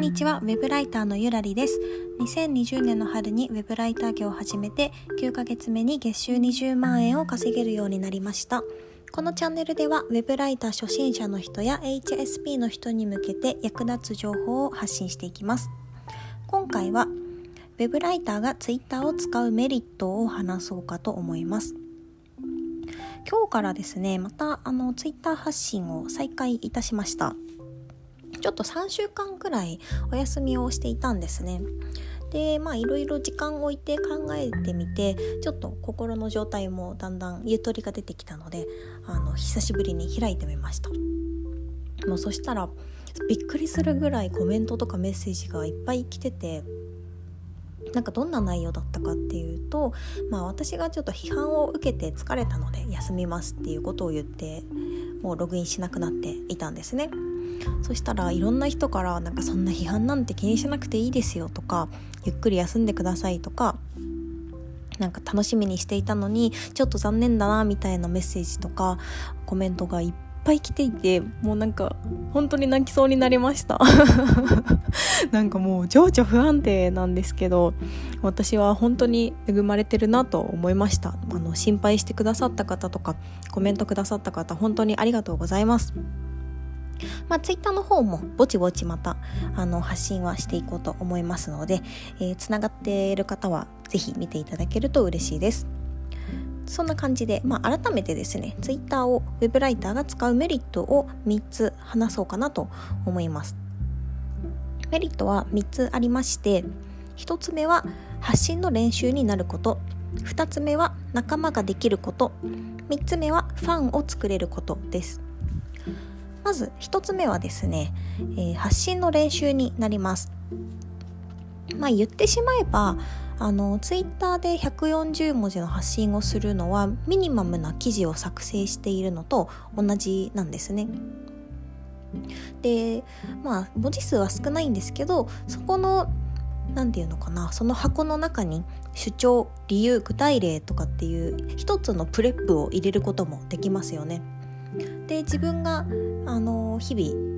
んにちは、ウェブライターのゆらりです。2020年の春にウェブライター業を始めて、9ヶ月目に月収20万円を稼げるようになりました。このチャンネルでは、ウェブライター初心者の人や HSP の人に向けて役立つ情報を発信していきます。今回は、ウェブライターが Twitter を使うメリットを話そうかと思います。今日からですね、またあの Twitter 発信を再開いたしました。ちょっと3週間くらいお休みをしていたんですね。でまあいろいろ時間を置いて考えてみてちょっと心の状態もだんだんゆとりが出てきたのであの久しぶりに開いてみましたもうそしたらびっくりするぐらいコメントとかメッセージがいっぱい来ててなんかどんな内容だったかっていうと、まあ、私がちょっと批判を受けて疲れたので休みますっていうことを言ってもうログインしなくなっていたんですね。そしたらいろんな人からなんかそんな批判なんて気にしなくていいですよとかゆっくり休んでくださいとかなんか楽しみにしていたのにちょっと残念だなみたいなメッセージとかコメントがいっぱい来ていてもうなんか本当に泣きそうになりました。なんかもう情緒不安定なんですけど私は本当に恵まれてるなと思いました。あの心配してくださった方とかコメントくださった方本当にありがとうございます。まあ、ツイッターの方もぼちぼちまたあの発信はしていこうと思いますので、えー、つながっている方はぜひ見ていただけると嬉しいです。そんな感じで、まあ、改めてですね、ツイッターを web ライターが使うメリットを3つ話そうかなと思います。メリットは3つありまして、1つ目は発信の練習になること、2つ目は仲間ができること、3つ目はファンを作れることです。まず1つ目はですね、えー、発信の練習になります。まあ言ってしまえばあのツイッターで140文字の発信をするのはミニマムな記事を作成しているのと同じなんですね。でまあ文字数は少ないんですけどそこの何て言うのかなその箱の中に主張理由具体例とかっていう一つのプレップを入れることもできますよね。で自分があの日々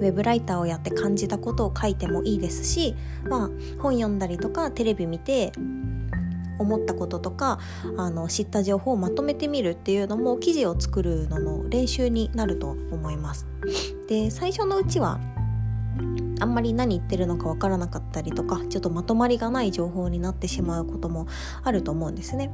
ウェブライターをやって感じたことを書いてもいいですし、まあ、本読んだりとかテレビ見て思ったこととかあの知った情報をまとめてみるっていうのも記事を作るのの練習になると思います。で最初のうちはあんまり何言ってるのかわからなかったりとかちょっとまとまりがない情報になってしまうこともあると思うんですね。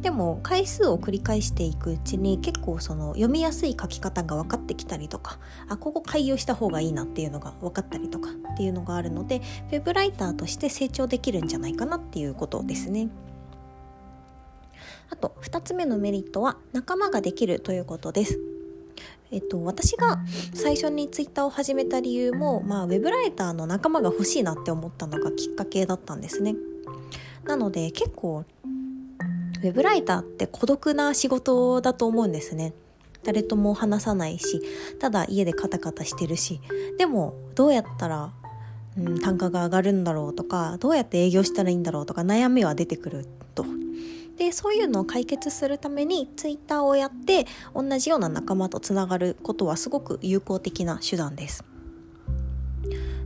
でも回数を繰り返していくうちに結構その読みやすい書き方が分かってきたりとかあここ開業した方がいいなっていうのが分かったりとかっていうのがあるのでウェブライターとして成長できるんじゃないかなっていうことですね。あと2つ目のメリットは仲間ができるということです。えっと、私が最初にツイッターを始めた理由も、まあ、ウェブライターの仲間が欲しいなって思ったのがきっかけだったんですね。なので結構ウェブライターって孤独な仕事だと思うんですね。誰とも話さないし、ただ家でカタカタしてるし、でもどうやったら、うん、単価が上がるんだろうとか、どうやって営業したらいいんだろうとか悩みは出てくると。でそういうのを解決するためにツイッターをやって同じような仲間とつながることはすごく有効的な手段です。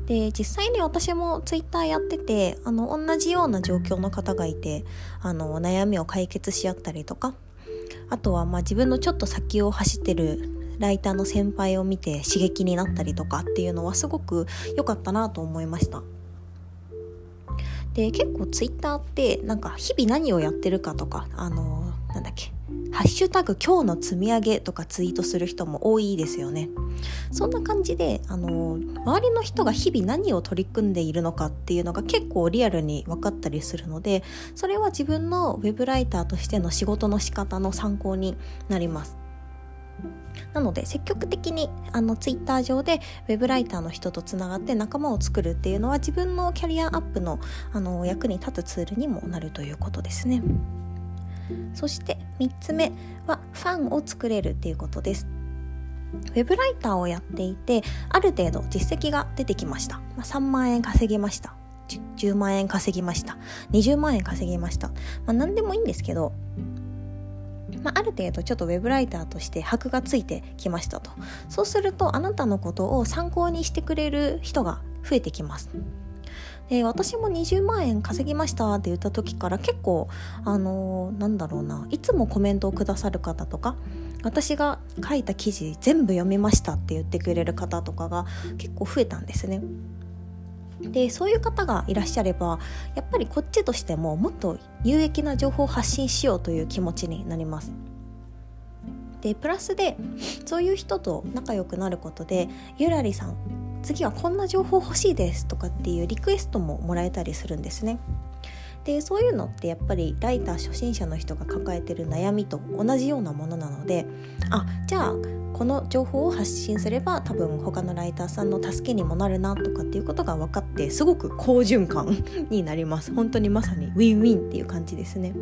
で実際に私もツイッターやっててあの同じような状況の方がいてあの悩みを解決し合ったりとかあとはまあ自分のちょっと先を走ってるライターの先輩を見て刺激になったりとかっていうのはすごく良かったなと思いました。で結構ツイッターってなんか日々何をやってるかとかあのなんだっけ？ハッシュタグ今日の積み上げとかツイートする人も多いですよね。そんな感じで、あの、周りの人が日々何を取り組んでいるのかっていうのが結構リアルに分かったりするので、それは自分のウェブライターとしての仕事の仕方の参考になります。なので積極的にあのツイッター上でウェブライターの人とつながって仲間を作るっていうのは自分のキャリアアップのあの役に立つツールにもなるということですね。そして3つ目はファンを作れるっていうことです。ウェブライターをやっていてある程度実績が出てきました、まあ、3万円稼ぎました。10万円稼ぎました。20万円稼ぎました、まあ、何でもいいんですけどまあ、ある程度ちょっとウェブライターとして箔がついてきましたと。そうするとあなたのことを参考にしてくれる人が増えてきます。で私も20万円稼ぎましたって言った時から結構あのー、なんだろうないつもコメントをくださる方とか私が書いた記事全部読みましたって言ってくれる方とかが結構増えたんですね。でそういう方がいらっしゃればやっぱりこっちとしてももっと有益な情報を発信しようという気持ちになります。でプラスでそういう人と仲良くなることでゆらりさん次はこんな情報欲しいですとかっていうリクエストももらえたりするんですね。でそういうのってやっぱりライター初心者の人が抱えてる悩みと同じようなものなのであじゃあこの情報を発信すれば多分他のライターさんの助けにもなるなとかっていうことが分かってすごく好循環になります本当にまさにウィンウィンっていう感じですね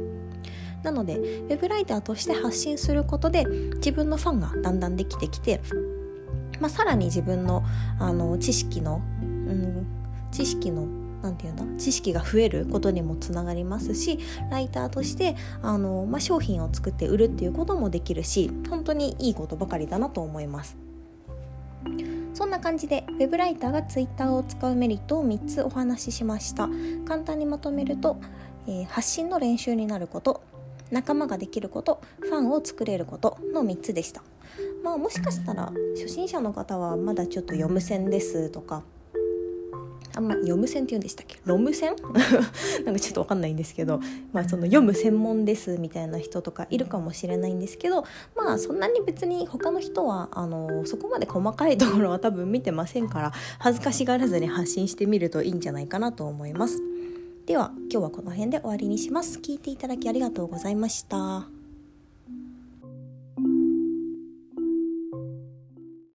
なのでウェブライターとして発信することで自分のファンがだんだんできてきて、まあ、さらに自分のあの知識の、うん、知識の何て言うんだ知識が増えることにもつながりますしライターとしてあの、まあ、商品を作って売るっていうこともできるし本当にいいことばかりだなと思います。そんな感じで Web ライターが Twitter を使うメリットを3つお話ししました簡単にまとめると、えー、発信の練習になること仲間ができることファンを作れることの3つでしたまあもしかしたら初心者の方はまだちょっと読む線ですとかあんま読む線って言うんでしたっけ？ロム線？なんかちょっと分かんないんですけど、まあ、その読む専門ですみたいな人とかいるかもしれないんですけどまあそんなに別に他の人はあのそこまで細かいところは多分見てませんから恥ずかしがらずに発信してみるといいんじゃないかなと思います。では今日はこの辺で終わりにします。聞いていただきありがとうございました。